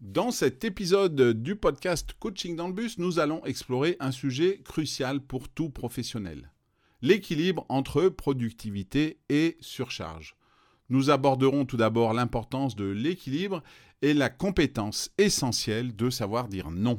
Dans cet épisode du podcast Coaching dans le bus, nous allons explorer un sujet crucial pour tout professionnel. L'équilibre entre productivité et surcharge. Nous aborderons tout d'abord l'importance de l'équilibre et la compétence essentielle de savoir dire non.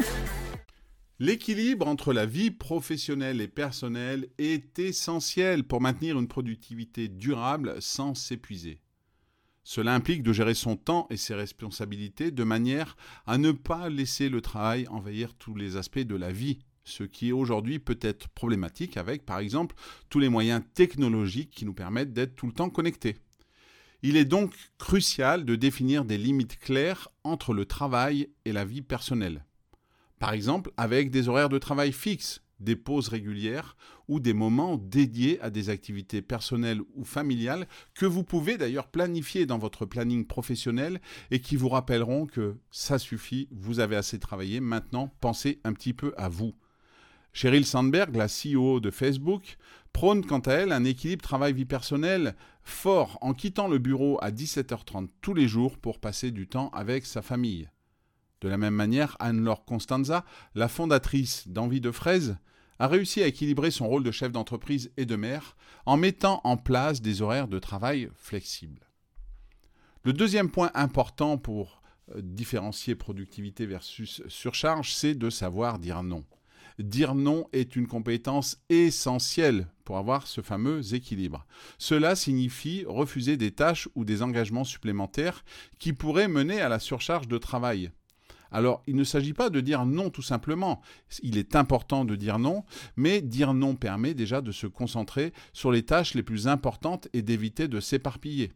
L'équilibre entre la vie professionnelle et personnelle est essentiel pour maintenir une productivité durable sans s'épuiser. Cela implique de gérer son temps et ses responsabilités de manière à ne pas laisser le travail envahir tous les aspects de la vie, ce qui aujourd'hui peut être problématique avec, par exemple, tous les moyens technologiques qui nous permettent d'être tout le temps connectés. Il est donc crucial de définir des limites claires entre le travail et la vie personnelle. Par exemple, avec des horaires de travail fixes, des pauses régulières ou des moments dédiés à des activités personnelles ou familiales que vous pouvez d'ailleurs planifier dans votre planning professionnel et qui vous rappelleront que ça suffit, vous avez assez travaillé, maintenant pensez un petit peu à vous. Sheryl Sandberg, la CEO de Facebook, prône quant à elle un équilibre travail-vie personnelle fort en quittant le bureau à 17h30 tous les jours pour passer du temps avec sa famille. De la même manière, Anne-Laure Constanza, la fondatrice d'Envie de Fraise, a réussi à équilibrer son rôle de chef d'entreprise et de mère en mettant en place des horaires de travail flexibles. Le deuxième point important pour euh, différencier productivité versus surcharge, c'est de savoir dire non. Dire non est une compétence essentielle pour avoir ce fameux équilibre. Cela signifie refuser des tâches ou des engagements supplémentaires qui pourraient mener à la surcharge de travail. Alors, il ne s'agit pas de dire non tout simplement. Il est important de dire non, mais dire non permet déjà de se concentrer sur les tâches les plus importantes et d'éviter de s'éparpiller.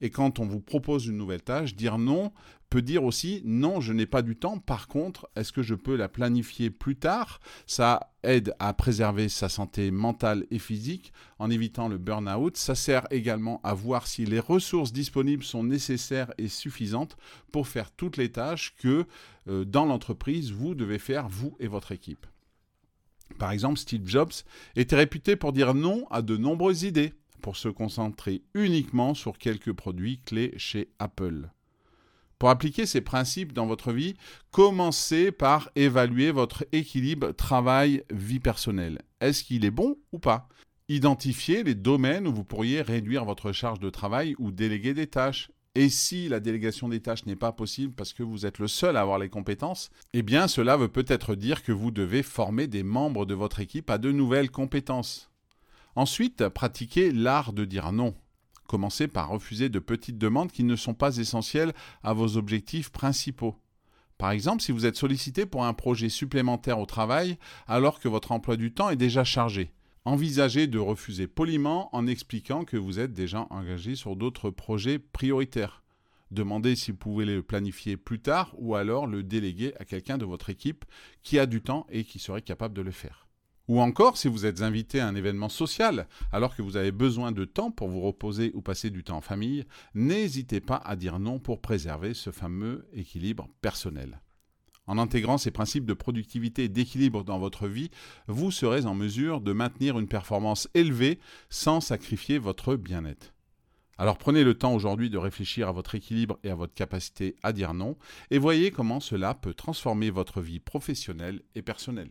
Et quand on vous propose une nouvelle tâche, dire non peut dire aussi non, je n'ai pas du temps. Par contre, est-ce que je peux la planifier plus tard? Ça aide à préserver sa santé mentale et physique en évitant le burn-out. Ça sert également à voir si les ressources disponibles sont nécessaires et suffisantes pour faire toutes les tâches que euh, dans l'entreprise vous devez faire, vous et votre équipe. Par exemple, Steve Jobs était réputé pour dire non à de nombreuses idées pour se concentrer uniquement sur quelques produits clés chez Apple. Pour appliquer ces principes dans votre vie, commencez par évaluer votre équilibre travail-vie personnelle. Est-ce qu'il est bon ou pas? Identifiez les domaines où vous pourriez réduire votre charge de travail ou déléguer des tâches. Et si la délégation des tâches n'est pas possible parce que vous êtes le seul à avoir les compétences, eh bien cela veut peut-être dire que vous devez former des membres de votre équipe à de nouvelles compétences. Ensuite, pratiquez l'art de dire non. Commencez par refuser de petites demandes qui ne sont pas essentielles à vos objectifs principaux. Par exemple, si vous êtes sollicité pour un projet supplémentaire au travail alors que votre emploi du temps est déjà chargé, envisagez de refuser poliment en expliquant que vous êtes déjà engagé sur d'autres projets prioritaires. Demandez si vous pouvez le planifier plus tard ou alors le déléguer à quelqu'un de votre équipe qui a du temps et qui serait capable de le faire. Ou encore, si vous êtes invité à un événement social, alors que vous avez besoin de temps pour vous reposer ou passer du temps en famille, n'hésitez pas à dire non pour préserver ce fameux équilibre personnel. En intégrant ces principes de productivité et d'équilibre dans votre vie, vous serez en mesure de maintenir une performance élevée sans sacrifier votre bien-être. Alors prenez le temps aujourd'hui de réfléchir à votre équilibre et à votre capacité à dire non, et voyez comment cela peut transformer votre vie professionnelle et personnelle.